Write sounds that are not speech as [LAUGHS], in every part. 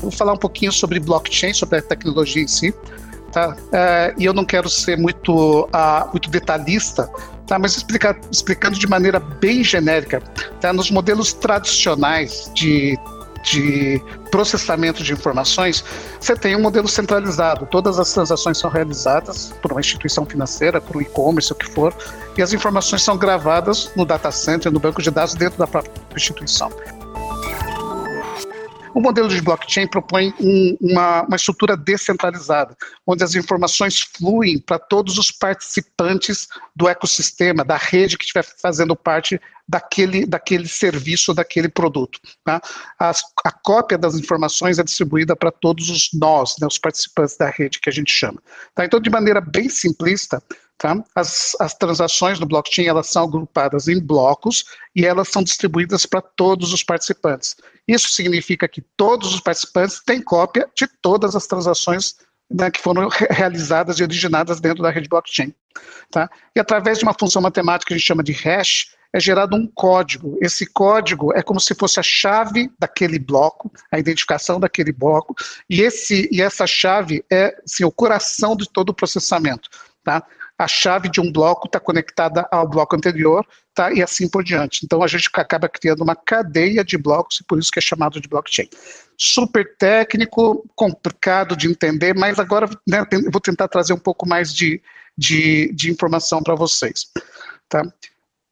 Vou falar um pouquinho sobre blockchain, sobre a tecnologia em si. Tá? É, e eu não quero ser muito, uh, muito detalhista, tá? mas explicar, explicando de maneira bem genérica. Tá? Nos modelos tradicionais de de processamento de informações, você tem um modelo centralizado. Todas as transações são realizadas por uma instituição financeira, por um e-commerce, o que for, e as informações são gravadas no data center, no banco de dados dentro da própria instituição. O modelo de blockchain propõe um, uma, uma, estrutura descentralizada, onde as informações fluem para todos os participantes do ecossistema, da rede que estiver fazendo parte daquele, daquele serviço, daquele produto. Tá? As, a cópia das informações é distribuída para todos os nós, né, os participantes da rede que a gente chama. Tá? Então, de maneira bem simplista, Tá? As, as, transações do blockchain elas são agrupadas em blocos e elas são distribuídas para todos os participantes. Isso significa que todos os participantes têm cópia de todas as transações né, que foram realizadas e originadas dentro da rede blockchain. Tá? E através de uma função matemática que a gente chama de hash, é gerado um código. Esse código é como se fosse a chave daquele bloco, a identificação daquele bloco, e, esse, e essa chave é assim, o coração de todo o processamento. Tá? A chave de um bloco está conectada ao bloco anterior, tá? E assim por diante. Então a gente acaba criando uma cadeia de blocos e por isso que é chamado de blockchain. Super técnico, complicado de entender, mas agora né, vou tentar trazer um pouco mais de, de, de informação para vocês. Tá?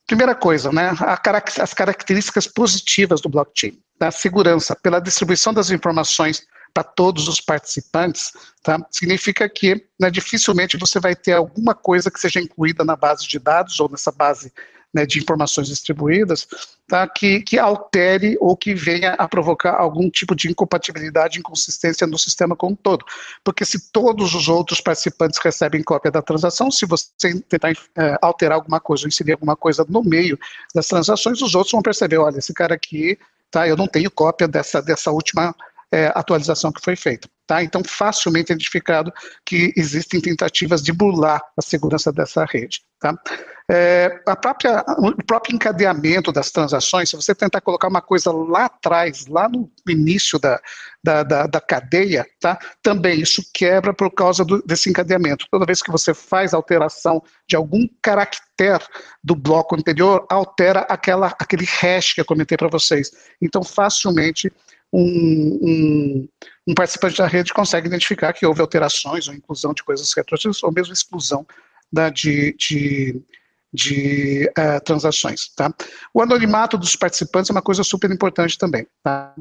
Primeira coisa, né, as características positivas do blockchain. Tá? Segurança, pela distribuição das informações para todos os participantes, tá? significa que né, dificilmente você vai ter alguma coisa que seja incluída na base de dados ou nessa base né, de informações distribuídas, tá, que, que altere ou que venha a provocar algum tipo de incompatibilidade, inconsistência no sistema como um todo. Porque se todos os outros participantes recebem cópia da transação, se você tentar é, alterar alguma coisa ou inserir alguma coisa no meio das transações, os outros vão perceber, olha, esse cara aqui, tá, eu não tenho cópia dessa, dessa última é, atualização que foi feita. Tá? Então, facilmente identificado que existem tentativas de burlar a segurança dessa rede. Tá? É, a própria, o próprio encadeamento das transações, se você tentar colocar uma coisa lá atrás, lá no início da, da, da, da cadeia, tá? também isso quebra por causa do, desse encadeamento. Toda vez que você faz alteração de algum caractere do bloco anterior, altera aquela, aquele hash que eu comentei para vocês. Então, facilmente um, um, um, participante da rede consegue identificar que houve alterações ou inclusão de coisas retroativas ou mesmo exclusão da, de, de, de uh, transações. Tá? O anonimato dos participantes é uma coisa super importante também. Tá?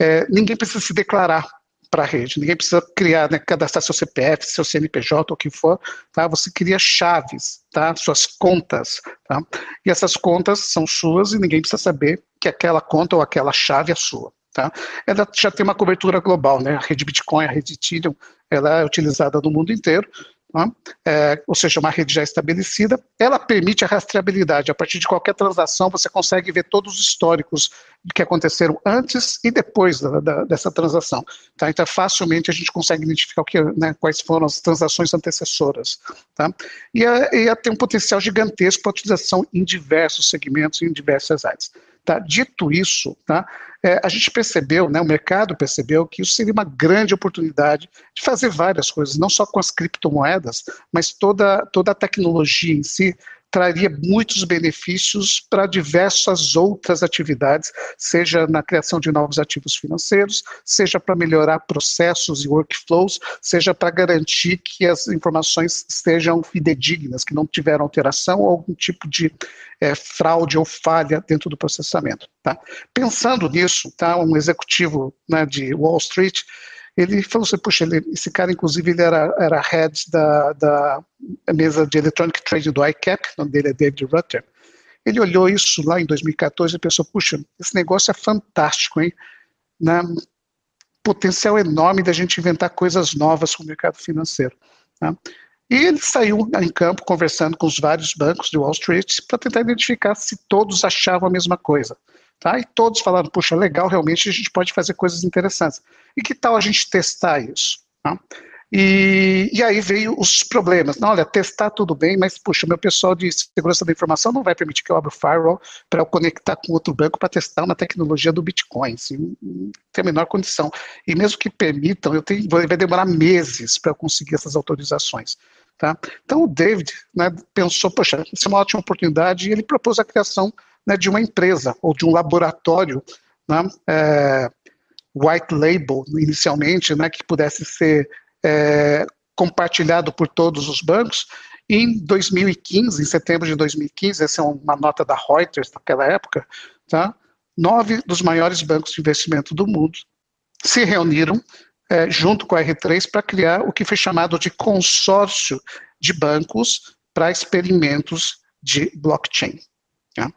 É, ninguém precisa se declarar para a rede, ninguém precisa criar, né, cadastrar seu CPF, seu CNPJ, o que for, tá? Você cria chaves, tá? Suas contas, tá? E essas contas são suas e ninguém precisa saber que aquela conta ou aquela chave é sua. Tá? Ela já tem uma cobertura global, né? a rede Bitcoin, a rede Ethereum, ela é utilizada no mundo inteiro, tá? é, ou seja, uma rede já estabelecida. Ela permite a rastreabilidade. A partir de qualquer transação, você consegue ver todos os históricos que aconteceram antes e depois da, da, dessa transação. Tá? Então, facilmente a gente consegue identificar o que, né, quais foram as transações antecessoras. Tá? E, a, e tem um potencial gigantesco para utilização em diversos segmentos e em diversas áreas. Tá? Dito isso, tá? É, a gente percebeu, né, o mercado percebeu que isso seria uma grande oportunidade de fazer várias coisas, não só com as criptomoedas, mas toda, toda a tecnologia em si traria muitos benefícios para diversas outras atividades, seja na criação de novos ativos financeiros, seja para melhorar processos e workflows, seja para garantir que as informações sejam fidedignas, que não tiveram alteração ou algum tipo de é, fraude ou falha dentro do processamento. Tá? Pensando nisso, tá, um executivo né, de Wall Street ele falou assim, puxa, ele, esse cara, inclusive, ele era, era head da, da mesa de electronic trading do ICAP, o nome dele é David Rutter. Ele olhou isso lá em 2014 e pensou, puxa, esse negócio é fantástico, hein? Na, potencial enorme da gente inventar coisas novas com o mercado financeiro. Tá? E ele saiu em campo conversando com os vários bancos de Wall Street para tentar identificar se todos achavam a mesma coisa. Tá? E todos falaram, puxa, legal, realmente a gente pode fazer coisas interessantes. E que tal a gente testar isso? Tá? E, e, aí veio os problemas. Não, olha, testar tudo bem, mas, puxa, meu pessoal de segurança da informação não vai permitir que eu abra o firewall para eu conectar com outro banco para testar uma tecnologia do Bitcoin. Assim, tem a menor condição. E mesmo que permitam, eu tenho, vai demorar meses para eu conseguir essas autorizações. Tá? Então o David né, pensou, poxa, isso é uma ótima oportunidade, e ele propôs a criação né, de uma empresa ou de um laboratório né, é, white label, inicialmente, né, que pudesse ser é, compartilhado por todos os bancos. Em 2015, em setembro de 2015, essa é uma nota da Reuters naquela época, tá? nove dos maiores bancos de investimento do mundo se reuniram é, junto com a R3 para criar o que foi chamado de consórcio de bancos para experimentos de blockchain. Tá?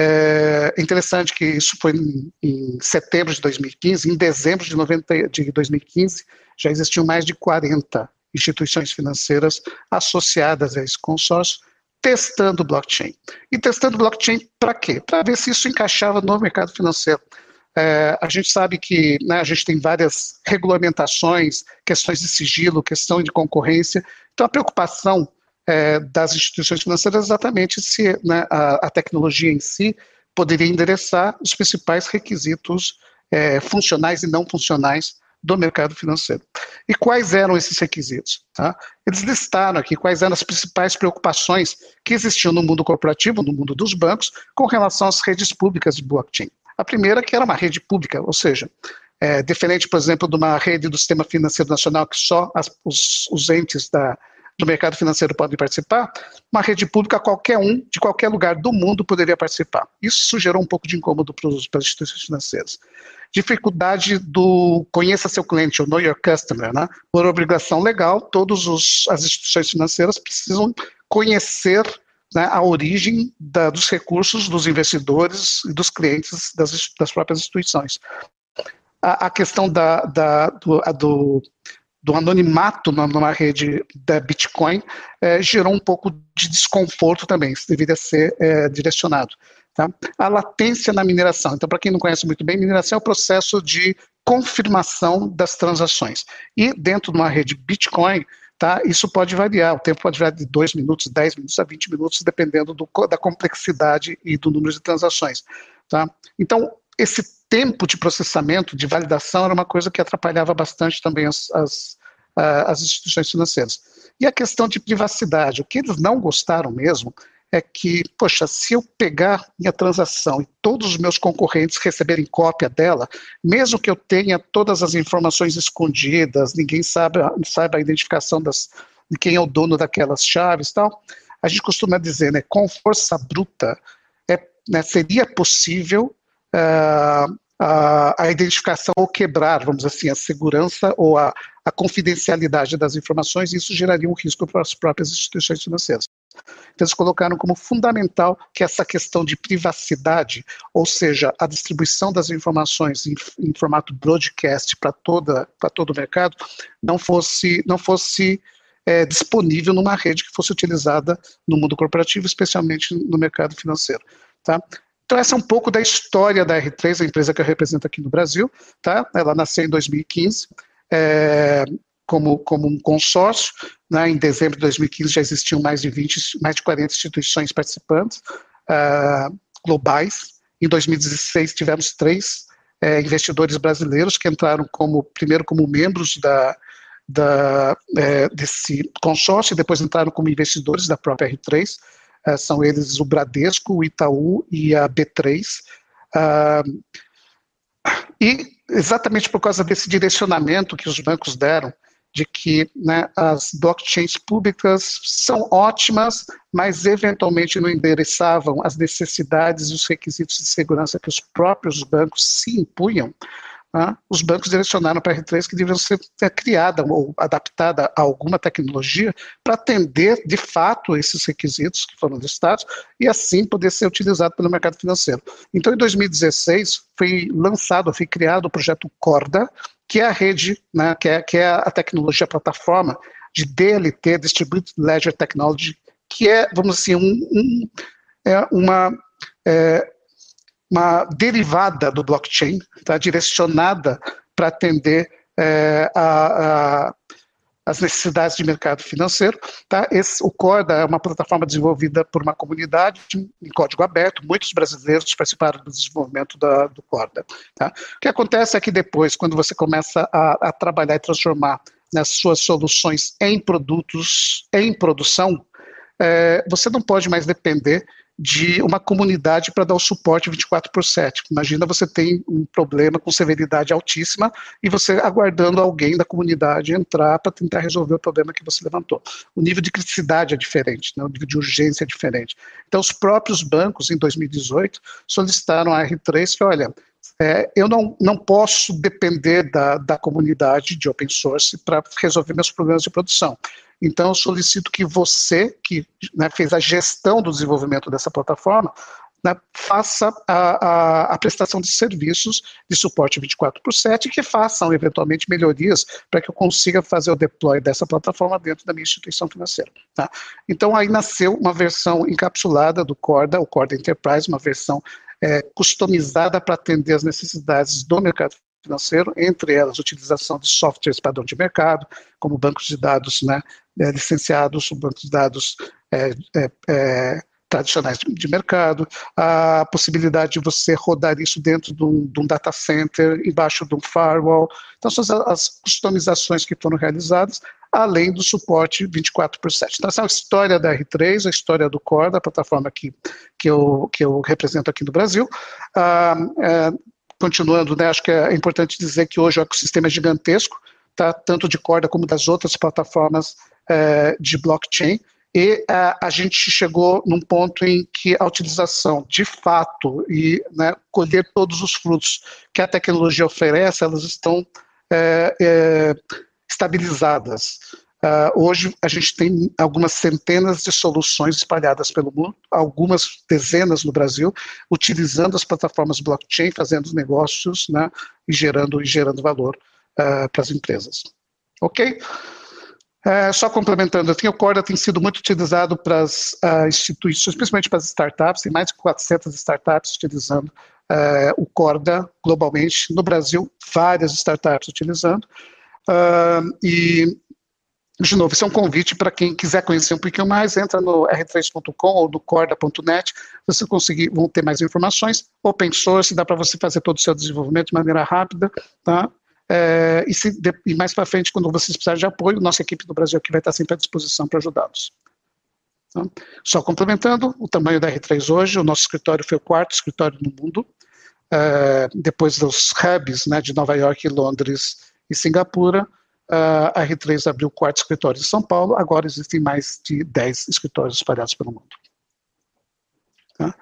É interessante que isso foi em, em, setembro de 2015, em dezembro de, 90, de 2015 já existiam mais de 40 instituições financeiras associadas a esse consórcio, testando blockchain. E testando blockchain para quê? Para ver se isso encaixava no mercado financeiro. É, a gente sabe que né, a gente tem várias regulamentações, questões de sigilo, questão de concorrência. Então, a preocupação é, das instituições financeiras exatamente se né, a, a, tecnologia em si poderia endereçar os principais requisitos é, funcionais e não funcionais do mercado financeiro. E quais eram esses requisitos? Tá? Eles listaram aqui quais eram as principais preocupações que existiam no mundo corporativo, no mundo dos bancos, com relação às redes públicas de blockchain. A primeira que era uma rede pública, ou seja, é, diferente, por exemplo, de uma rede do sistema financeiro nacional que só as, os, os entes da, do mercado financeiro podem participar, uma rede pública qualquer um, de qualquer lugar do mundo, poderia participar. Isso gerou um pouco de incômodo para, as instituições financeiras dificuldade do conheça seu cliente, ou know your customer, né? Por obrigação legal, todas as instituições financeiras precisam conhecer né, a origem da, dos recursos dos investidores e dos clientes das, das próprias instituições. A, a questão da, da do, do, do, anonimato numa rede da Bitcoin é, gerou um pouco de desconforto também, isso deveria ser é, direcionado. Tá? A latência na mineração. Então, para quem não conhece muito bem, mineração é o processo de confirmação das transações. E dentro de uma rede Bitcoin, tá, isso pode variar. O tempo pode variar de 2 minutos, 10 minutos a 20 minutos, dependendo do, da complexidade e do número de transações. Tá? Então, esse tempo de processamento, de validação, era uma coisa que atrapalhava bastante também as, as, as instituições financeiras. E a questão de privacidade. O que eles não gostaram mesmo é que, poxa, se eu pegar minha transação e todos os meus concorrentes receberem cópia dela, mesmo que eu tenha todas as informações escondidas, ninguém sabe, saiba a identificação das, de quem é o dono daquelas chaves tal, a gente costuma dizer, né, com força bruta, é, né, seria possível a, a, identificação ou quebrar, vamos assim, a segurança ou a, a confidencialidade das informações, e isso geraria um risco para as próprias instituições financeiras. Então, eles colocaram como fundamental que essa questão de privacidade, ou seja, a distribuição das informações em, em formato broadcast para todo o mercado, não fosse não fosse é, disponível numa rede que fosse utilizada no mundo corporativo, especialmente no mercado financeiro, tá? Então, essa é um pouco da história da R3, a empresa que eu represento aqui no Brasil. Tá? Ela nasceu em 2015. É, como, como um consórcio. Né? Em dezembro de 2015 já existiam mais de 20, mais de 40 instituições participantes uh, globais. Em 2016 tivemos três é, investidores brasileiros que entraram como primeiro como membros da, da é, desse consórcio e depois entraram como investidores da própria R3. É, são eles o Bradesco, o Itaú e a B3. Uh, e exatamente por causa desse direcionamento que os bancos deram de que né, as blockchains públicas são ótimas, mas eventualmente não endereçavam as necessidades e os requisitos de segurança que os próprios bancos se impunham, né, os bancos direcionaram para a R3 que deveriam ser criada ou adaptada a alguma tecnologia para atender de fato esses requisitos que foram listados e assim poder ser utilizado pelo mercado financeiro. Então, em 2016, foi lançado, foi criado o projeto Corda, que é a rede, né, que, é, que é a tecnologia, a plataforma de DLT, Distributed Ledger Technology, que é, vamos assim, um, um, é uma, é, uma derivada do blockchain, tá, direcionada para atender é, a, a, as necessidades de mercado financeiro. Tá? Esse, o Corda é uma plataforma desenvolvida por uma comunidade em código aberto, muitos brasileiros participaram do desenvolvimento da, do Corda. Tá? O que acontece é que depois, quando você começa a, a trabalhar e transformar nas suas soluções em produtos em produção, é, você não pode mais depender de uma comunidade para dar o suporte 24 por 7. Imagina você tem um problema com severidade altíssima e você aguardando alguém da comunidade entrar para tentar resolver o problema que você levantou. O nível de criticidade é diferente, né? o nível de urgência é diferente. Então, os próprios bancos, em 2018, solicitaram a R3 que, olha, é, eu não, não posso depender da, da comunidade de open source para resolver meus problemas de produção. Então, eu solicito que você, que né, fez a gestão do desenvolvimento dessa plataforma, né, faça a, a, a, prestação de serviços de suporte 24 por 7 e que façam, eventualmente, melhorias para que eu consiga fazer o deploy dessa plataforma dentro da minha instituição financeira. Tá? Então, aí nasceu uma versão encapsulada do Corda, o Corda Enterprise, uma versão é, customizada para atender as necessidades do mercado financeiro, entre elas utilização de softwares padrão de mercado, como bancos de dados né, é, licenciados, bancos de dados é, é, é tradicionais de mercado, a possibilidade de você rodar isso dentro de um, de um data center, embaixo de um firewall. Então, são as, as customizações que foram realizadas, além do suporte 24 por 7. Então, essa é a história da R3, a história do Core, da plataforma que, que, eu, que eu represento aqui no Brasil. Ah, é, continuando, né, acho que é importante dizer que hoje o ecossistema é gigantesco, tá, tanto de corda como das outras plataformas é, de blockchain, e a, a, gente chegou num ponto em que a utilização de fato e né, colher todos os frutos que a tecnologia oferece, elas estão é, é, estabilizadas. Uh, hoje a gente tem algumas centenas de soluções espalhadas pelo mundo, algumas dezenas no Brasil, utilizando as plataformas blockchain, fazendo negócios né, e, gerando, e gerando valor uh, para as empresas. Ok? Uh, só complementando, assim, o Corda tem sido muito utilizado para as uh, instituições, principalmente para as startups, tem mais de 400 startups utilizando o Corda globalmente. No Brasil, várias startups utilizando. e de novo, isso é um convite para quem quiser conhecer um pouquinho mais, entra no r3.com ou no corda.net, você conseguir, vão ter mais informações, open source, dá para você fazer todo o seu desenvolvimento de maneira rápida, tá? É, e, se, de, e, mais para frente, quando vocês precisarem de apoio, nossa equipe do Brasil aqui vai estar sempre à disposição para ajudá-los. Tá? Só complementando, o tamanho da R3 hoje, o nosso escritório foi o quarto escritório no mundo, é, depois dos hubs né, de Nova York, Londres e Singapura, Uh, a R3 abriu o quarto escritório em São Paulo, agora existem mais de 10 escritórios espalhados pelo mundo. Tá?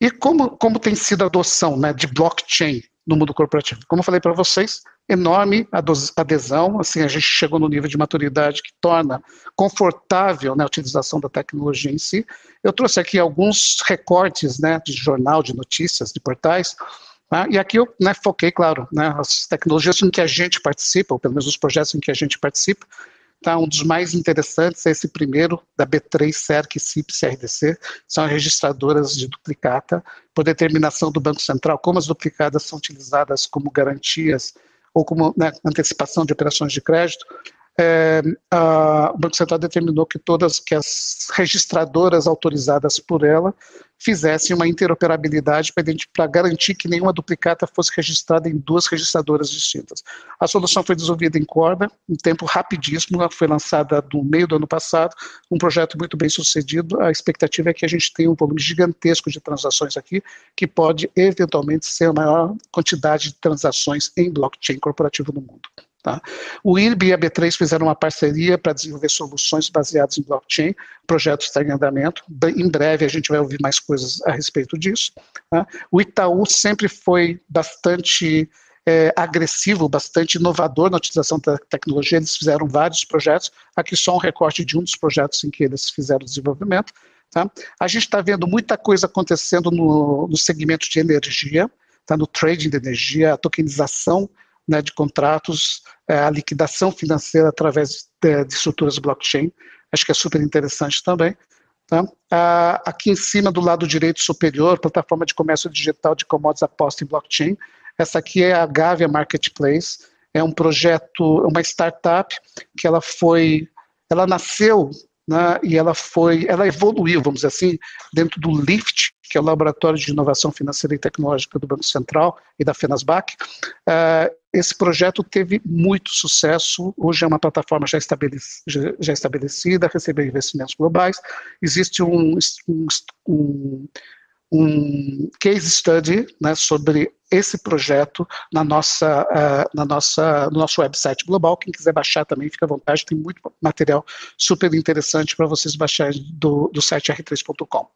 E como, como tem sido a adoção né, de blockchain no mundo corporativo? Como eu falei para vocês, enorme adesão, assim, a gente chegou no nível de maturidade que torna confortável né, a utilização da tecnologia em si. Eu trouxe aqui alguns recortes né, de jornal, de notícias, de portais, Tá? E aqui eu né, foquei, claro, né, as tecnologias em que a gente participa, ou pelo menos os projetos em que a gente participa. Tá? Um dos mais interessantes é esse primeiro, da B3, CERC, CIP, CRDC, são registradoras de duplicata, por determinação do Banco Central, como as duplicadas são utilizadas como garantias ou como né, antecipação de operações de crédito, é, a, o Banco Central determinou que todas que as registradoras autorizadas por ela fizessem uma interoperabilidade para garantir que nenhuma duplicata fosse registrada em duas registradoras distintas. A solução foi desenvolvida em corda, em tempo rapidíssimo, foi lançada no meio do ano passado, um projeto muito bem sucedido. A expectativa é que a gente tenha um volume gigantesco de transações aqui, que pode eventualmente ser a maior quantidade de transações em blockchain corporativo no mundo. Tá? O IRB e a B3 fizeram uma parceria para desenvolver soluções baseadas em blockchain, o projeto está em andamento, em breve a gente vai ouvir mais coisas a respeito disso. Tá? O Itaú sempre foi bastante é, agressivo, bastante inovador na utilização da tecnologia, eles fizeram vários projetos, aqui só um recorte de um dos projetos em que eles fizeram desenvolvimento. Tá? A gente está vendo muita coisa acontecendo no, no segmento de energia, tá? no trading de energia, a tokenização né, de contratos, é, a liquidação financeira através de, de, estruturas blockchain. Acho que é super interessante também. Tá? Ah, aqui em cima, do lado direito superior, plataforma de comércio digital de commodities aposta em blockchain. Essa aqui é a Gavia Marketplace. é um projeto, uma startup que ela foi, ela nasceu né, e ela foi, ela evoluiu, vamos dizer assim, dentro do LIFT, que é o Laboratório de Inovação Financeira e Tecnológica do Banco Central e da FENASBAC. Uh, esse projeto teve muito sucesso, hoje é uma plataforma já, já estabelecida, recebeu investimentos globais, existe um, um, um um case study né, sobre esse projeto na nossa, uh, na nossa, no nosso website global. Quem quiser baixar também, fica à vontade, tem muito material super interessante para vocês baixarem do, do site r3.com.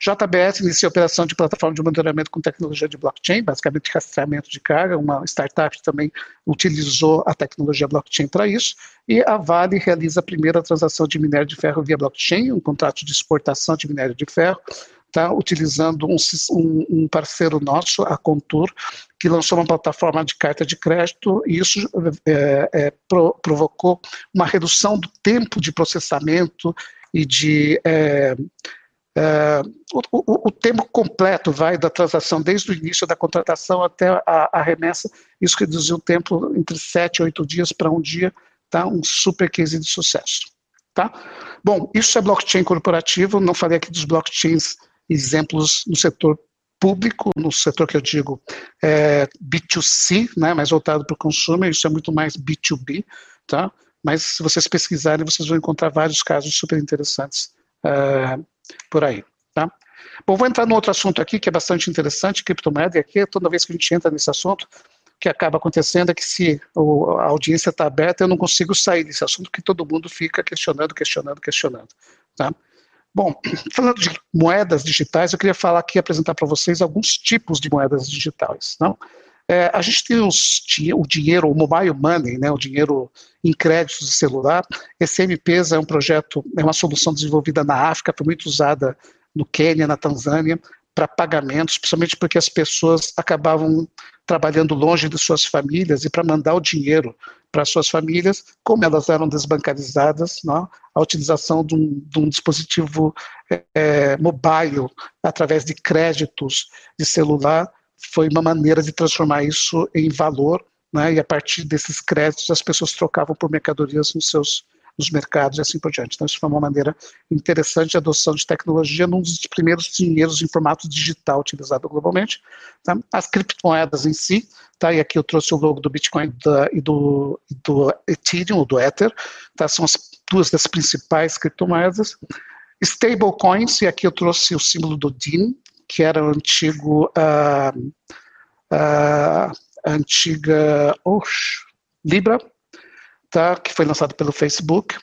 JBS inicia a operação de plataforma de monitoramento com tecnologia de blockchain, basicamente rastreamento de carga, uma startup também utilizou a tecnologia blockchain para isso, e a Vale realiza a primeira transação de minério de ferro via blockchain, um contrato de exportação de minério de ferro, está utilizando um, um, parceiro nosso, a Contour, que lançou uma plataforma de carta de crédito e isso é, é, pro, provocou uma redução do tempo de processamento e de é, é o, o, o, tempo completo vai da transação desde o início da contratação até a, a remessa, isso reduziu o tempo entre sete e oito dias para um dia, tá? Um super case de sucesso. Tá? Bom, isso é blockchain corporativo, não falei aqui dos blockchains exemplos no setor público, no setor que eu digo é, B2C, né, mais voltado para o consumo, isso é muito mais B2B, tá? mas se vocês pesquisarem, vocês vão encontrar vários casos super interessantes é, por aí. Tá? Bom, vou entrar no outro assunto aqui, que é bastante interessante, criptomoeda, e aqui, toda vez que a gente entra nesse assunto, o que acaba acontecendo é que se a audiência está aberta, eu não consigo sair desse assunto, porque todo mundo fica questionando, questionando, questionando. Tá? Bom, [CLEARS THROAT] falando de moedas digitais, eu queria falar aqui, apresentar para vocês alguns tipos de moedas digitais. Não? É, a gente tem os, o dinheiro, o mobile money, né, o dinheiro em créditos de celular. Esse MPs é um projeto, é uma solução desenvolvida na África, foi muito usada no Quênia, na Tanzânia, para pagamentos, principalmente porque as pessoas acabavam trabalhando longe de suas famílias e para mandar o dinheiro para suas famílias, como elas eram desbancarizadas, não, a utilização de um, de um dispositivo é, mobile através de créditos de celular foi uma maneira de transformar isso em valor, né, e a partir desses créditos as pessoas trocavam por mercadorias nos seus nos mercados e assim por diante. Então, isso foi uma maneira interessante de adoção de tecnologia num dos primeiros dinheiros em formato digital utilizado globalmente. Tá? As criptomoedas em si, tá? e aqui eu trouxe o logo do Bitcoin da, e, do, do Ethereum, ou do Ether, tá? são as duas das principais criptomoedas. Stablecoins, e aqui eu trouxe o símbolo do DIN, que era o antigo, uh, uh, antiga oh, Libra, tá, que foi lançado pelo Facebook.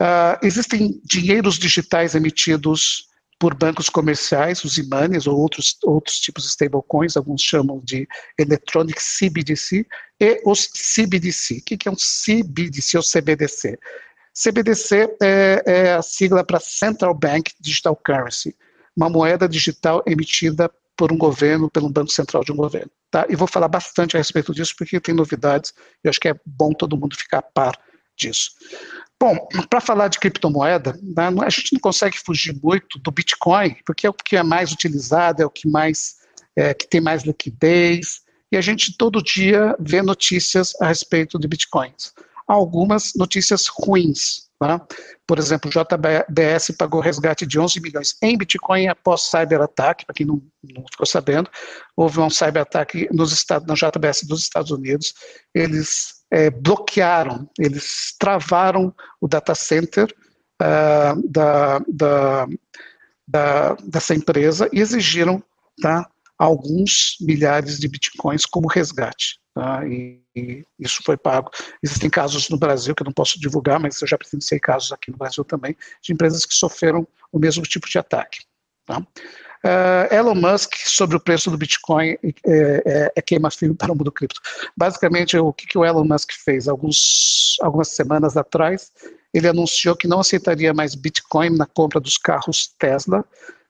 Uh, existem dinheiros digitais emitidos por bancos comerciais, os IMANES ou outros, outros tipos de stablecoins, alguns chamam de Electronic CBDC, e os CBDC. O que é um CBDC ou CBDC? CBDC é, é a sigla para Central Bank Digital Currency, uma moeda digital emitida por um governo, pelo Banco Central de um governo. Tá? E vou falar bastante a respeito disso, porque tem novidades e acho que é bom todo mundo ficar a par disso. Bom, para falar de criptomoeda, né, a gente não consegue fugir muito do Bitcoin, porque é o que é mais utilizado, é o que mais é, que tem mais liquidez, e a gente todo dia vê notícias a respeito de Bitcoins. Algumas notícias ruins, Tá? Por exemplo, o JBS pagou resgate de 11 milhões em Bitcoin após cyberataque, para quem não, não, ficou sabendo, houve um cyberataque nos estados, na JBS dos Estados Unidos, eles é, bloquearam, eles travaram o data center uh, da, da, da, dessa empresa e exigiram tá, alguns milhares de bitcoins como resgate. Tá? E, isso foi pago. Existem casos no Brasil que eu não posso divulgar, mas eu já presenciei casos aqui no Brasil também, de empresas que sofreram o mesmo tipo de ataque. Tá? Uh, Elon Musk, sobre o preço do Bitcoin, é, é, é queima-filho para o mundo cripto. Basicamente, o que, que o Elon Musk fez? Alguns, algumas semanas atrás, ele anunciou que não aceitaria mais Bitcoin na compra dos carros Tesla,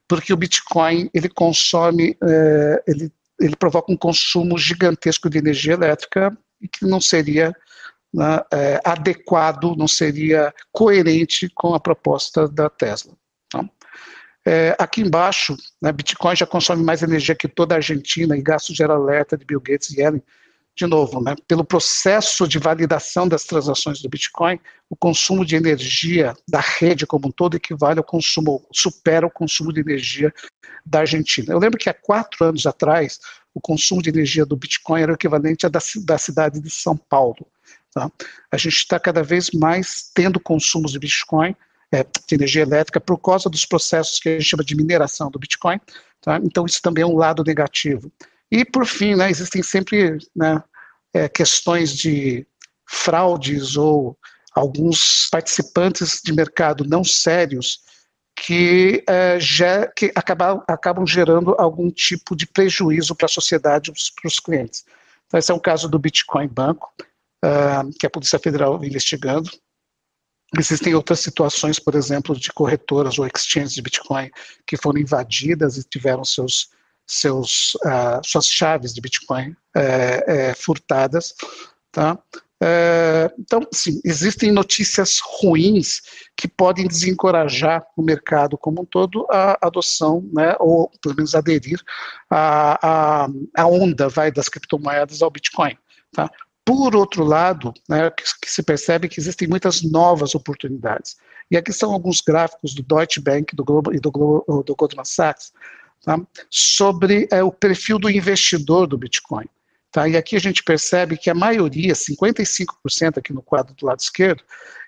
porque o Bitcoin ele consome, é, ele ele provoca um consumo gigantesco de energia elétrica e que não seria né, é, adequado, não seria coerente com a proposta da Tesla. Tá? É, aqui embaixo, né, Bitcoin já consome mais energia que toda a Argentina e gasto gera alerta de Bill Gates e Yellen de novo, né, pelo processo de validação das transações do Bitcoin, o consumo de energia da rede como um todo equivale ao consumo, supera o consumo de energia da Argentina. Eu lembro que há quatro anos atrás, o consumo de energia do Bitcoin era o equivalente à da, da cidade de São Paulo. Tá? A gente está cada vez mais tendo consumos de Bitcoin, é, de energia elétrica, por causa dos processos que a gente chama de mineração do Bitcoin. Tá? Então, isso também é um lado negativo. E, por fim, né, existem sempre né, é, questões de fraudes ou alguns participantes de mercado não sérios que, é, que acabam, acabam gerando algum tipo de prejuízo para a sociedade, para os clientes. Então, esse é um caso do Bitcoin Banco, uh, que a Polícia Federal vem investigando. Existem outras situações, por exemplo, de corretoras ou exchanges de Bitcoin que foram invadidas e tiveram seus seus, uh, suas chaves de Bitcoin é, furtadas. Tá? É, então, sim, existem notícias ruins que podem desencorajar o mercado como um todo a adoção, né, ou pelo menos aderir à, à, onda vai, das criptomoedas ao Bitcoin. Tá? Por outro lado, né, que, que, se percebe que existem muitas novas oportunidades. E aqui são alguns gráficos do Deutsche Bank do Globo, e do, do Goldman Sachs, tá? sobre é, o perfil do investidor do Bitcoin. Tá? E aqui a gente percebe que a maioria, 55% aqui no quadro do lado esquerdo,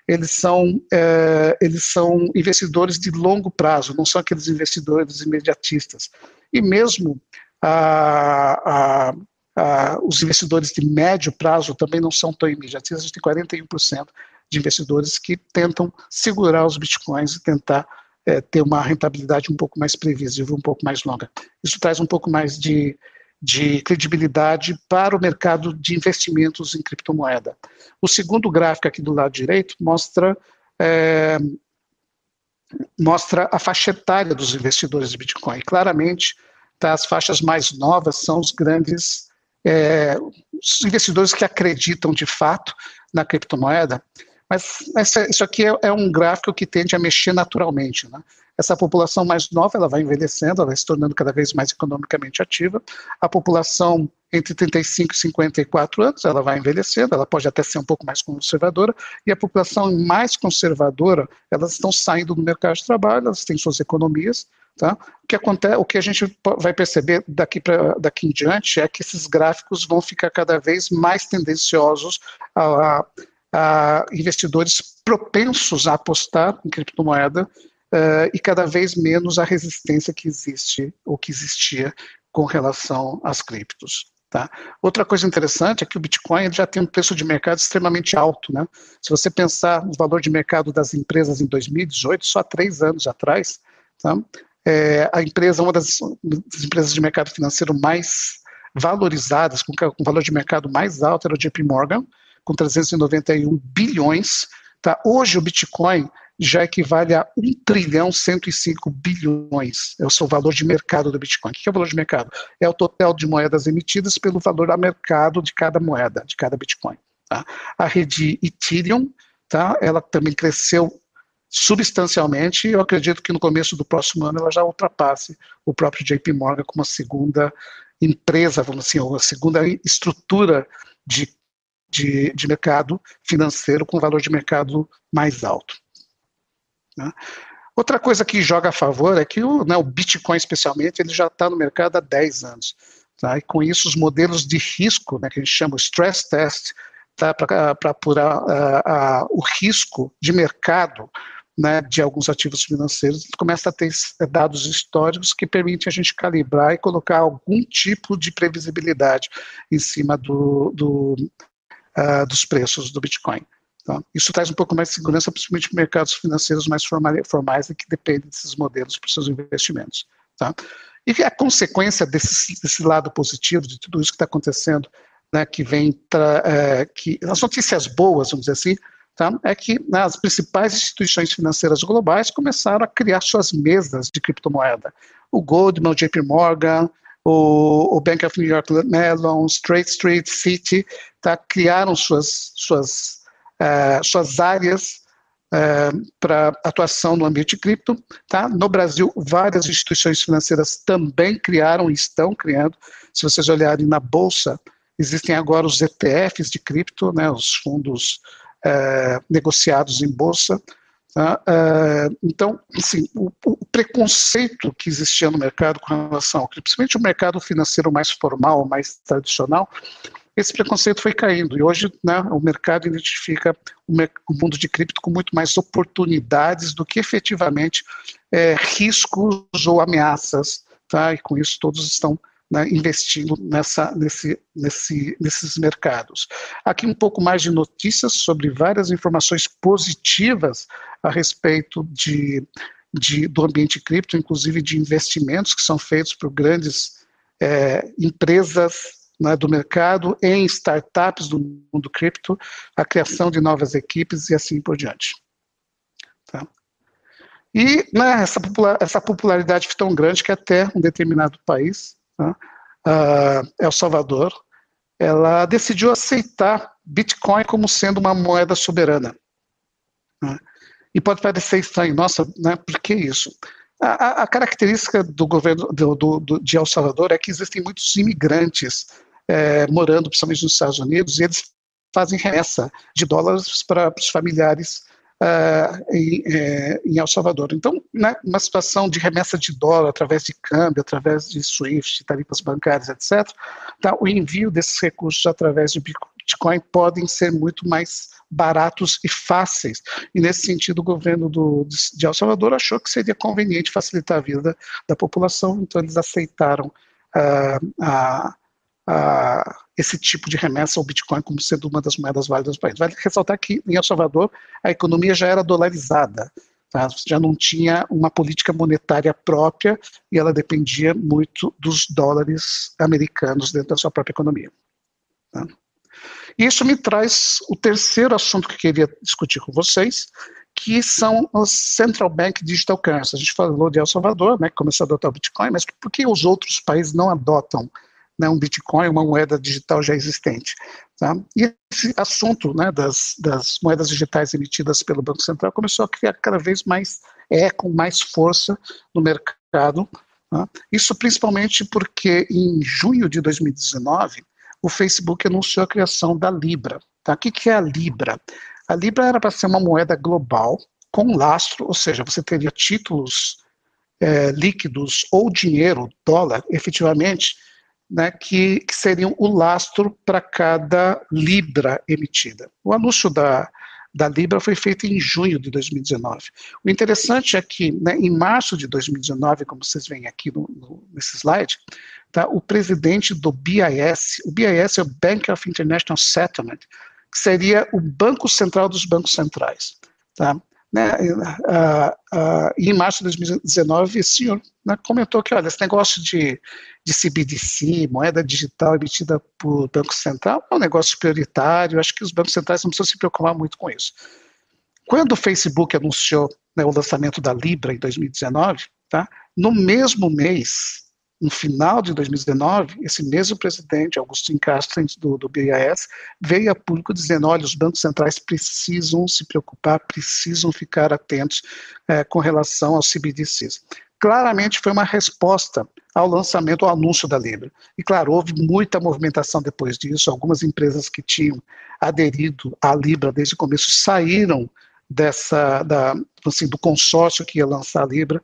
eles são, é, eles são investidores de longo prazo, não são aqueles investidores imediatistas. E mesmo a, a, a, os investidores de médio prazo também não são tão imediatistas, a gente tem 41% de investidores que tentam segurar os bitcoins e tentar é, ter uma rentabilidade um pouco mais previsível, um pouco mais longa. Isso traz um pouco mais de, de credibilidade para o mercado de investimentos em criptomoeda. O segundo gráfico aqui do lado direito mostra é, mostra a faixa etária dos investidores de Bitcoin. Claramente, tá, as faixas mais novas são os grandes é, os investidores que acreditam de fato na criptomoeda mas essa, isso aqui é, é, um gráfico que tende a mexer naturalmente. Né? Essa população mais nova ela vai envelhecendo, ela vai se tornando cada vez mais economicamente ativa. A população entre 35 e 54 anos, ela vai envelhecendo, ela pode até ser um pouco mais conservadora, e a população mais conservadora, elas estão saindo do mercado de trabalho, elas têm suas economias, tá? O que acontece, o que a gente vai perceber daqui daqui em diante é que esses gráficos vão ficar cada vez mais tendenciosos a, a a investidores propensos a apostar em criptomoeda uh, e cada vez menos a resistência que existe ou que existia com relação às criptos. Tá? Outra coisa interessante é que o Bitcoin já tem um preço de mercado extremamente alto. Né? Se você pensar no valor de mercado das empresas em 2018, só há três anos atrás, tá? é, a empresa, uma das, das, empresas de mercado financeiro mais valorizadas, com, com valor de mercado mais alto, era o JP Morgan, com 391 bilhões. Tá? Hoje o Bitcoin já equivale a 1 trilhão 105 bilhões. É o seu valor de mercado do Bitcoin. O que é o valor de mercado? É o total de moedas emitidas pelo valor a mercado de cada moeda, de cada Bitcoin. Tá? A rede Ethereum, tá? ela também cresceu substancialmente. Eu acredito que no começo do próximo ano ela já ultrapasse o próprio JP Morgan como a segunda empresa, vamos assim, ou a segunda estrutura de de, de mercado financeiro com valor de mercado mais alto. Né? Outra coisa que joga a favor é que o, né, o Bitcoin, especialmente, ele já está no mercado há 10 anos. Tá? E com isso, os modelos de risco, né, que a gente chama stress test, tá, para apurar uh, uh, o risco de mercado né, de alguns ativos financeiros, começa a ter dados históricos que permitem a gente calibrar e colocar algum tipo de previsibilidade em cima do, do, uh, dos preços do Bitcoin. Tá? Isso traz um pouco mais de segurança, principalmente para mercados financeiros mais formais e que dependem desses modelos para os seus investimentos. Tá? E a consequência desse, desse lado positivo de tudo isso que está acontecendo, né, que vem tra, é, que as notícias boas, vamos dizer assim, tá, é que né, as principais instituições financeiras globais começaram a criar suas mesas de criptomoeda. O Goldman, o JP Morgan, o, Bank of New York Mellon, Straight Street, City, tá, criaram suas, suas, uh, suas áreas uh, para atuação no ambiente cripto. Tá? No Brasil, várias instituições financeiras também criaram e estão criando. Se vocês olharem na Bolsa, existem agora os ETFs de cripto, né, os fundos é, negociados em bolsa. Tá? É, então, assim, o, o, preconceito que existia no mercado com relação ao cripto, principalmente o mercado financeiro mais formal, mais tradicional, esse preconceito foi caindo e hoje né, o mercado identifica o, mundo de cripto com muito mais oportunidades do que efetivamente é, riscos ou ameaças, tá? E com isso todos estão né, investindo nessa, nesse, nesse, nesses mercados. Aqui um pouco mais de notícias sobre várias informações positivas a respeito de, de do ambiente cripto, inclusive de investimentos que são feitos por grandes é, empresas né, do mercado em startups do mundo cripto, a criação de novas equipes e assim por diante. Tá? E né, essa, popular, essa, popularidade foi tão grande que até um determinado país, tá, uh, El Salvador, ela decidiu aceitar Bitcoin como sendo uma moeda soberana. Né? E pode parecer estranho, nossa, né, por que isso? A, a, característica do governo do, do, do, de El Salvador é que existem muitos imigrantes é, morando principalmente nos Estados Unidos, e eles fazem remessa de dólares para os familiares uh, em, é, em, El Salvador. Então, né, uma situação de remessa de dólar através de câmbio, através de SWIFT, tarifas bancárias, etc., tá, o envio desses recursos através de Bitcoin podem ser muito mais baratos e fáceis. E nesse sentido, o governo do, de El Salvador achou que seria conveniente facilitar a vida da população, então eles aceitaram uh, a esse tipo de remessa ao Bitcoin como sendo uma das moedas válidas do país. Vale ressaltar que em El Salvador a economia já era dolarizada, tá? já não tinha uma política monetária própria e ela dependia muito dos dólares americanos dentro da sua própria economia. Tá? Isso me traz o terceiro assunto que eu queria discutir com vocês, que são os Central Bank Digital Currency. A gente falou de El Salvador, né, que começou a adotar o Bitcoin, mas por que os outros países não adotam né, um Bitcoin, uma moeda digital já existente. Tá? E esse assunto né, das, das, moedas digitais emitidas pelo Banco Central começou a criar cada vez mais eco, mais força no mercado. Tá? Isso principalmente porque em junho de 2019 o Facebook anunciou a criação da Libra. Tá? O que, que é a Libra? A Libra era para ser uma moeda global com lastro, ou seja, você teria títulos é, líquidos ou dinheiro, dólar, efetivamente, né, que, que, seriam o lastro para cada libra emitida. O anúncio da, da Libra foi feito em junho de 2019. O interessante é que, né, em março de 2019, como vocês veem aqui no, no, nesse slide, tá, o presidente do BIS, o BIS é o Bank of International Settlement, que seria o banco central dos bancos centrais. Tá? Né, uh, uh, em março de 2019, esse senhor né, comentou que, olha, esse negócio de, de CBDC, moeda digital emitida por Banco Central, é um negócio prioritário, acho que os bancos centrais não precisam se preocupar muito com isso. Quando o Facebook anunciou né, o lançamento da Libra em 2019, tá, no mesmo mês, no final de 2019, esse mesmo presidente, Augusto Castro, do, do veio a público dizendo: olha, os bancos centrais precisam se preocupar, precisam ficar atentos é, com relação aos CBDCs. Claramente foi uma resposta ao lançamento, ao anúncio da Libra. E claro, houve muita movimentação depois disso. Algumas empresas que tinham aderido à Libra desde o começo saíram dessa, da, assim, do consórcio que ia lançar a Libra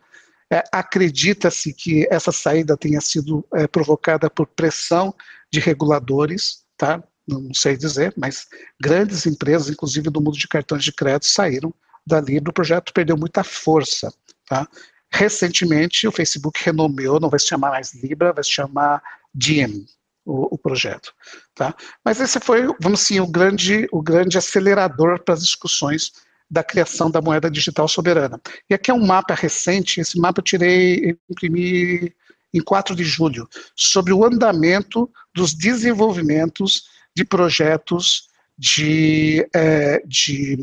é, Acredita-se que essa saída tenha sido é, provocada por pressão de reguladores, tá? não sei dizer, mas grandes empresas, inclusive do mundo de cartões de crédito, saíram da Libra. O projeto perdeu muita força. Tá? Recentemente, o Facebook renomeou, não vai se chamar mais Libra, vai se chamar Diem, o, o, projeto. Tá? Mas esse foi, vamos assim, o grande, o grande acelerador para as discussões da criação da moeda digital soberana. E aqui é um mapa recente, esse mapa eu tirei, imprimi em 4 de julho, sobre o andamento dos desenvolvimentos de projetos de, é, de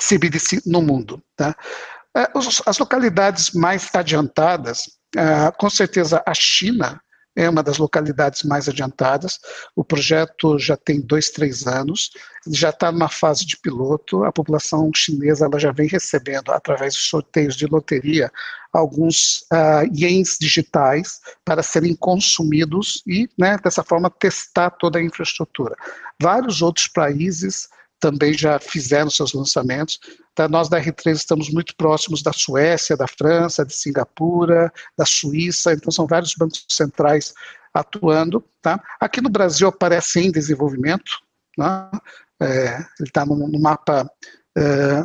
CBDC no mundo. Tá? É, as localidades mais adiantadas, é, com certeza a China é uma das localidades mais adiantadas. O projeto já tem dois, três anos, já está numa fase de piloto. A população chinesa ela já vem recebendo, através de sorteios de loteria, alguns uh, ienes digitais para serem consumidos e, né, dessa forma, testar toda a infraestrutura. Vários outros países também já fizeram seus lançamentos. Tá? Nós da R3 estamos muito próximos da Suécia, da França, de Singapura, da Suíça, então são vários bancos centrais atuando. Tá? Aqui no Brasil aparece em desenvolvimento, né? é, ele está no, no, mapa, é,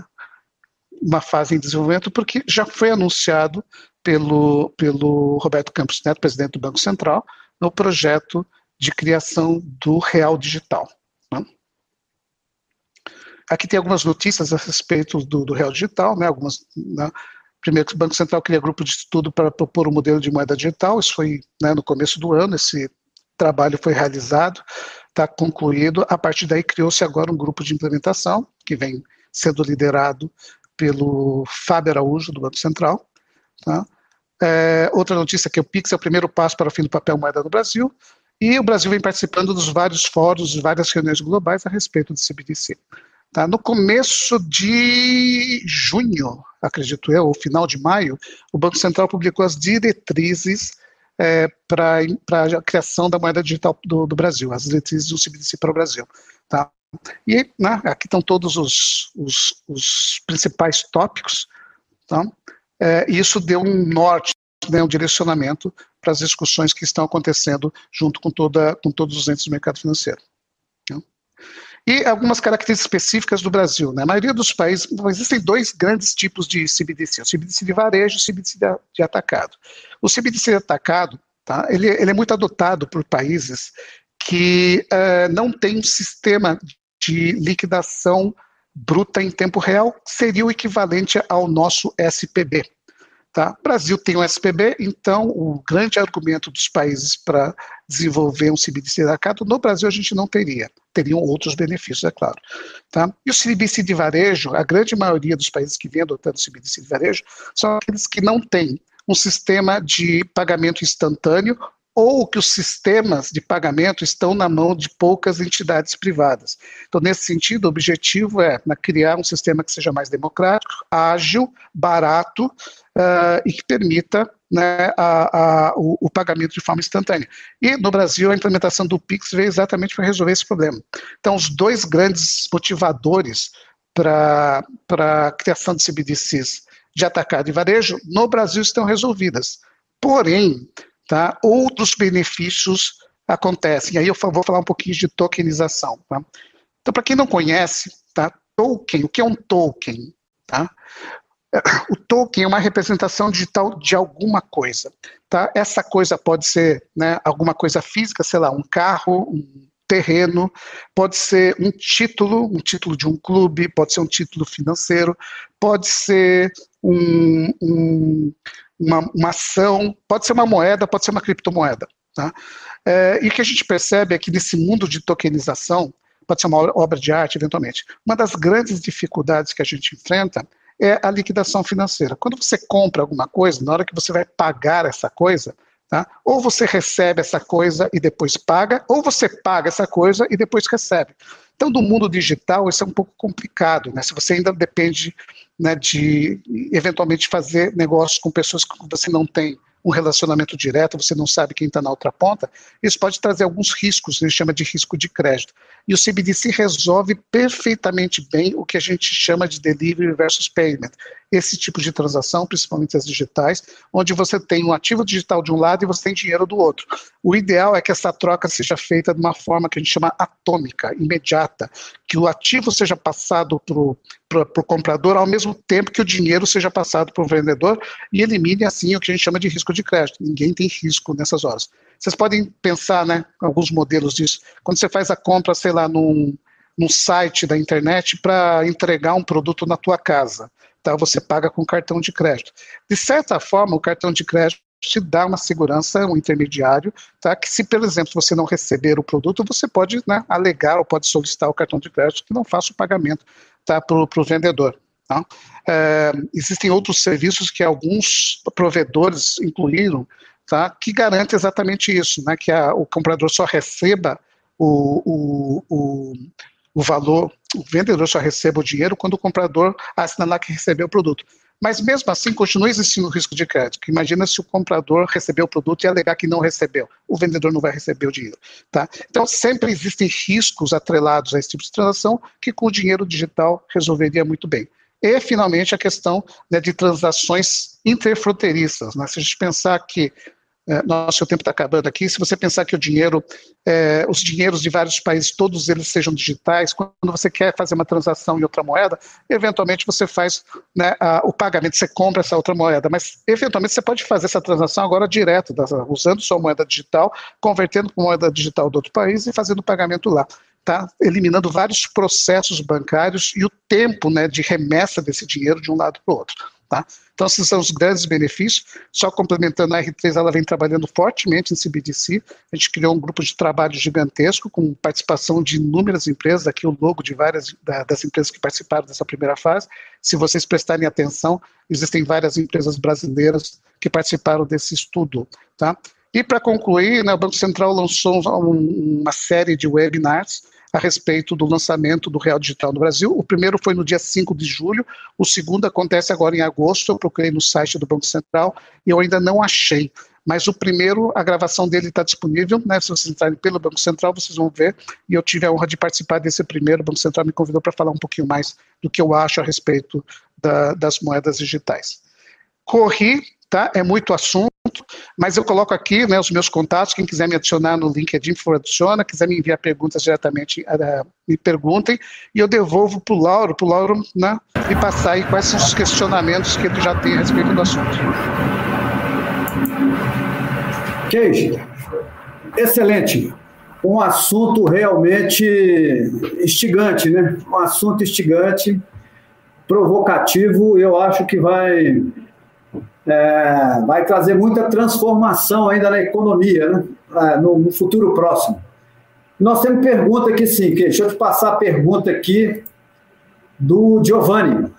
uma fase em desenvolvimento, porque já foi anunciado pelo, pelo Roberto Campos Neto, presidente do Banco Central, no projeto de criação do Real Digital. Aqui tem algumas notícias a respeito do, do Real Digital, né, algumas, né, primeiro o Banco Central cria grupo de estudo para propor um modelo de moeda digital, isso foi né, no começo do ano, esse trabalho foi realizado, está concluído, a partir daí criou-se agora um grupo de implementação, que vem sendo liderado pelo Fábio Araújo, do Banco Central, tá? É, outra notícia é que o Pix é o primeiro passo para o fim do papel moeda no Brasil, e o Brasil vem participando dos vários fóruns, várias reuniões globais a respeito do CBDC. Tá? No começo de junho, acredito eu, ou final de maio, o Banco Central publicou as diretrizes é, para a criação da moeda digital do, do, Brasil, as diretrizes do CBDC para o Brasil. Tá? E né, aqui estão todos os, os, os principais tópicos. Tá? É, isso deu um norte, né, um direcionamento para as discussões que estão acontecendo junto com, toda, com todos os entes do mercado financeiro. E algumas características específicas do Brasil. Né? A maioria dos países, existem dois grandes tipos de CBDC, o CBDC de varejo e o CBDC de atacado. O CBDC de atacado, tá? ele, ele é muito adotado por países que uh, não têm um sistema de liquidação bruta em tempo real, seria o equivalente ao nosso SPB. Tá? O Brasil tem um SPB, então o grande argumento dos países para desenvolver um atacado, no Brasil a gente não teria. Teriam outros benefícios, é claro. Tá? E o CBDC de varejo, a grande maioria dos países que vem adotando o CBDC de varejo são aqueles que não têm um sistema de pagamento instantâneo ou que os sistemas de pagamento estão na mão de poucas entidades privadas. Então, nesse sentido, o objetivo é né, criar um sistema que seja mais democrático, ágil, barato uh, e que permita né, a, a, o, o, pagamento de forma instantânea. E no Brasil, a implementação do PIX veio exatamente para resolver esse problema. Então, os dois grandes motivadores para a criação de CBDCs de atacado e varejo no Brasil estão resolvidas. Porém, tá? outros benefícios acontecem. Aí eu vou falar um pouquinho de tokenização. Tá? Então, para quem não conhece, tá? token, o que é um token? Tá? O token é uma representação digital de alguma coisa. Tá? Essa coisa pode ser né, alguma coisa física, sei lá, um carro, um terreno, pode ser um título, um título de um clube, pode ser um título financeiro, pode ser um, um, uma, uma ação, pode ser uma moeda, pode ser uma criptomoeda. Tá? É, e o que a gente percebe é que nesse mundo de tokenização, pode ser uma obra de arte, eventualmente, uma das grandes dificuldades que a gente enfrenta é a liquidação financeira. Quando você compra alguma coisa, na hora que você vai pagar essa coisa, tá? ou você recebe essa coisa e depois paga, ou você paga essa coisa e depois recebe. Então, no mundo digital, isso é um pouco complicado, né? Se você ainda depende né, de eventualmente fazer negócios com pessoas que você não tem um relacionamento direto, você não sabe quem está na outra ponta, isso pode trazer alguns riscos, ele chama de risco de crédito. E o CBDC resolve perfeitamente bem o que a gente chama de delivery versus payment. Esse tipo de transação, principalmente as digitais, onde você tem um ativo digital de um lado e você tem dinheiro do outro. O ideal é que essa troca seja feita de uma forma que a gente chama atômica, imediata, que o ativo seja passado para o comprador ao mesmo tempo que o dinheiro seja passado para o vendedor e elimine assim o que a gente chama de risco de crédito. Ninguém tem risco nessas horas. Vocês podem pensar, né, alguns modelos disso. Quando você faz a compra, sei lá, num, num site da internet para entregar um produto na tua casa, tá? Você paga com cartão de crédito. De certa forma, o cartão de crédito te dá uma segurança, um intermediário, tá? Que se, por exemplo, você não receber o produto, você pode né, alegar ou pode solicitar o cartão de crédito que não faça o pagamento tá, para o vendedor. Tá? É, existem outros serviços que alguns provedores incluíram tá, que garante exatamente isso, né, que a, o comprador só receba o, o, o, o valor, o vendedor só receba o dinheiro quando o comprador assinalar que recebeu o produto. Mas mesmo assim, continua existindo o risco de crédito. Imagina se o comprador recebeu o produto e alegar que não recebeu. O vendedor não vai receber o dinheiro. Tá? Então, sempre existem riscos atrelados a esse tipo de transação que com o dinheiro digital resolveria muito bem. E, finalmente, a questão né, de transações interfronteiriças. Né? Se a gente pensar que é, nosso tempo está acabando aqui. Se você pensar que o dinheiro, é, os dinheiros de vários países, todos eles sejam digitais, quando você quer fazer uma transação em outra moeda, eventualmente você faz né, a, o pagamento, você compra essa outra moeda, mas eventualmente você pode fazer essa transação agora direto, usando sua moeda digital, convertendo para moeda digital do outro país e fazendo o pagamento lá. Tá eliminando vários processos bancários e o tempo né, de remessa desse dinheiro de um lado para o outro. Tá? Então, esses são os grandes benefícios. Só complementando, a R3 ela vem trabalhando fortemente em CBDC. A gente criou um grupo de trabalho gigantesco com participação de inúmeras empresas. Aqui o logo de várias das empresas que participaram dessa primeira fase. Se vocês prestarem atenção, existem várias empresas brasileiras que participaram desse estudo. Tá? E para concluir, né, o Banco Central lançou um, uma série de webinars a respeito do lançamento do Real Digital no Brasil. O primeiro foi no dia 5 de julho, o segundo acontece agora em agosto. Eu procurei no site do Banco Central e eu ainda não achei. Mas o primeiro, a gravação dele está disponível, né? Se vocês entrarem pelo Banco Central, vocês vão ver. E eu tive a honra de participar desse primeiro. O Banco Central me convidou para falar um pouquinho mais do que eu acho a respeito da, das moedas digitais. Corri, tá? É muito assunto mas eu coloco aqui né, os meus contatos, quem quiser me adicionar no LinkedIn, por adiciona, quiser me enviar perguntas diretamente, uh, me perguntem, e eu devolvo para o Lauro, para o Lauro né, me passar aí quais são os questionamentos que ele já tem a respeito do assunto. Keiji, excelente. Um assunto realmente instigante, né? Um assunto instigante, provocativo, eu acho que vai é, vai trazer muita transformação ainda na economia, né? É, no, no, futuro próximo. Nós temos pergunta aqui sim, que, deixa eu te passar a pergunta aqui do Giovanni.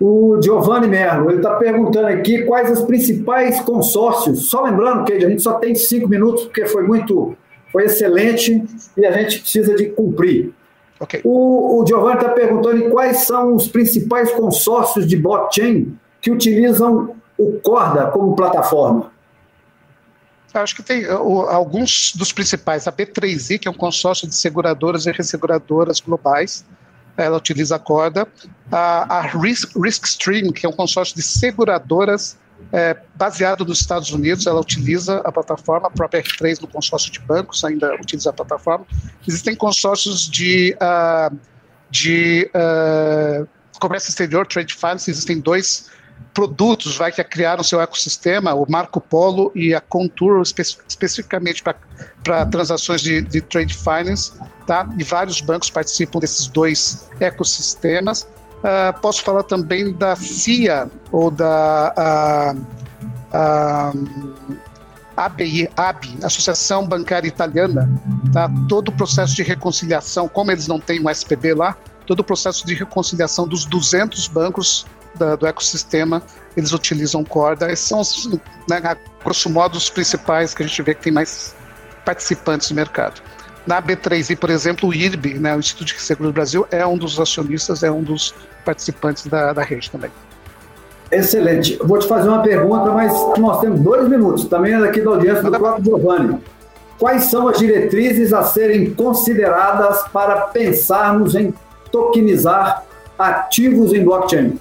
O Giovanni Merlo, ele está perguntando aqui quais os principais consórcios. Só lembrando que a gente só tem cinco minutos, porque foi muito, foi excelente e a gente precisa de cumprir. Okay. O, o Giovanni está perguntando quais são os principais consórcios de blockchain que utilizam o Corda como plataforma? Acho que tem uh, alguns dos principais. A B3I, que é um consórcio de seguradoras e resseguradoras globais, ela utiliza a Corda. A, a Risk, Riskstream, que é um consórcio de seguradoras é, baseado nos Estados Unidos, ela utiliza a plataforma, a própria R3 no consórcio de bancos ainda utiliza a plataforma. Existem consórcios de, uh, de uh, comércio exterior, trade finance, existem dois produtos vai que criaram seu ecossistema, o Marco Polo e a Contour espe especificamente para transações de, de, trade finance, tá? E vários bancos participam desses dois ecossistemas. Uh, posso falar também da CIA ou da uh, uh, ABI, ABI, Associação Bancária Italiana, tá? Todo o processo de reconciliação, como eles não têm um SPB lá, todo o processo de reconciliação dos 200 bancos da, do ecossistema, eles utilizam corda. Esses são, os, né, a grosso modo, os principais que a gente vê que tem mais participantes no mercado. Na B3I, por exemplo, o IRB, né, o Instituto de Seguro do Brasil, é um dos acionistas, é um dos participantes da, da rede também. Excelente. vou te fazer uma pergunta, mas nós temos dois minutos. Também é daqui da audiência do próprio Giovanni. Quais são as diretrizes a serem consideradas para pensarmos em tokenizar ativos em blockchain?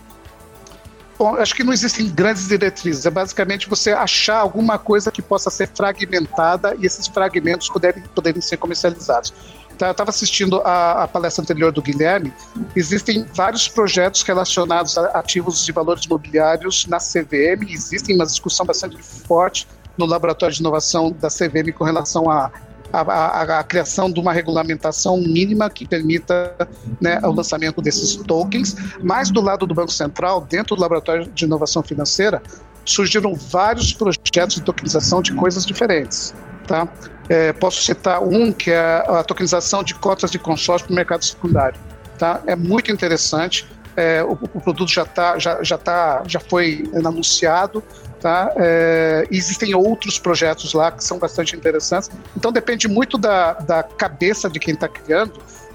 Bom, acho que não existem grandes diretrizes. É basicamente você achar alguma coisa que possa ser fragmentada e esses fragmentos poderem, poderem ser comercializados. Então, eu estava assistindo a, a, palestra anterior do Guilherme. Existem vários projetos relacionados a ativos de valores imobiliários na CVM. Existem uma discussão bastante forte no laboratório de inovação da CVM com relação a a, a, a, criação de uma regulamentação mínima que permita né, o lançamento desses tokens, mas do lado do Banco Central, dentro do Laboratório de Inovação Financeira, surgiram vários projetos de tokenização de coisas diferentes. Tá? É, posso citar um que é a tokenização de cotas de consórcio para o mercado secundário. Tá? É muito interessante. É, o, o, produto já, tá, já, já, tá, já foi anunciado, Tá? É, existem outros projetos lá que são bastante interessantes. Então depende muito da, da cabeça de quem está criando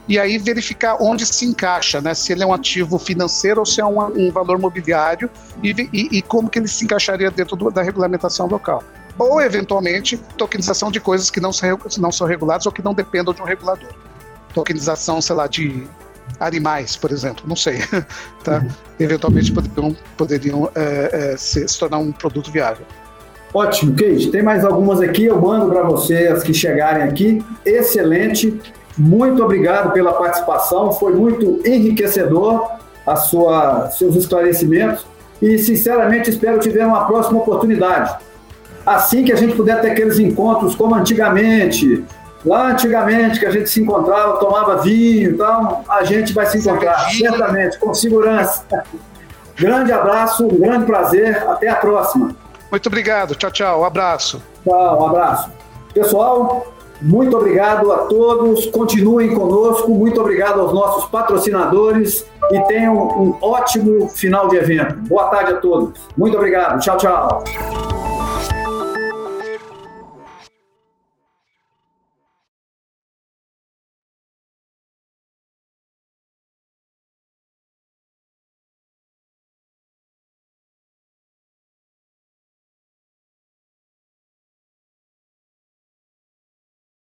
e aí verificar onde se encaixa, né? Se ele é um ativo financeiro ou se é um, um valor mobiliário e, e, e, como que ele se encaixaria dentro do, da regulamentação local. Ou, eventualmente, tokenização de coisas que não não são reguladas ou que não dependam de um regulador. Tokenização, sei lá, de animais, por exemplo, não sei. [LAUGHS] tá? Eventualmente poderiam, poderiam é, é, se, se tornar um produto viável. Ótimo, Kate. Tem mais algumas aqui, eu mando para você as que chegarem aqui. Excelente. Muito obrigado pela participação, foi muito enriquecedor a sua, seus esclarecimentos e, sinceramente, espero te ver uma próxima oportunidade. Assim que a gente puder ter aqueles encontros como antigamente, lá antigamente que a gente se encontrava, tomava vinho, então a gente vai se encontrar, certamente, com segurança. [LAUGHS] Grande abraço, um grande prazer, até a próxima. Muito obrigado, tchau, tchau, um abraço. Tchau, um abraço. Pessoal, muito obrigado a todos, continuem conosco, muito obrigado aos nossos patrocinadores e tenham um ótimo final de evento. Boa tarde a todos. Muito obrigado. Tchau, tchau.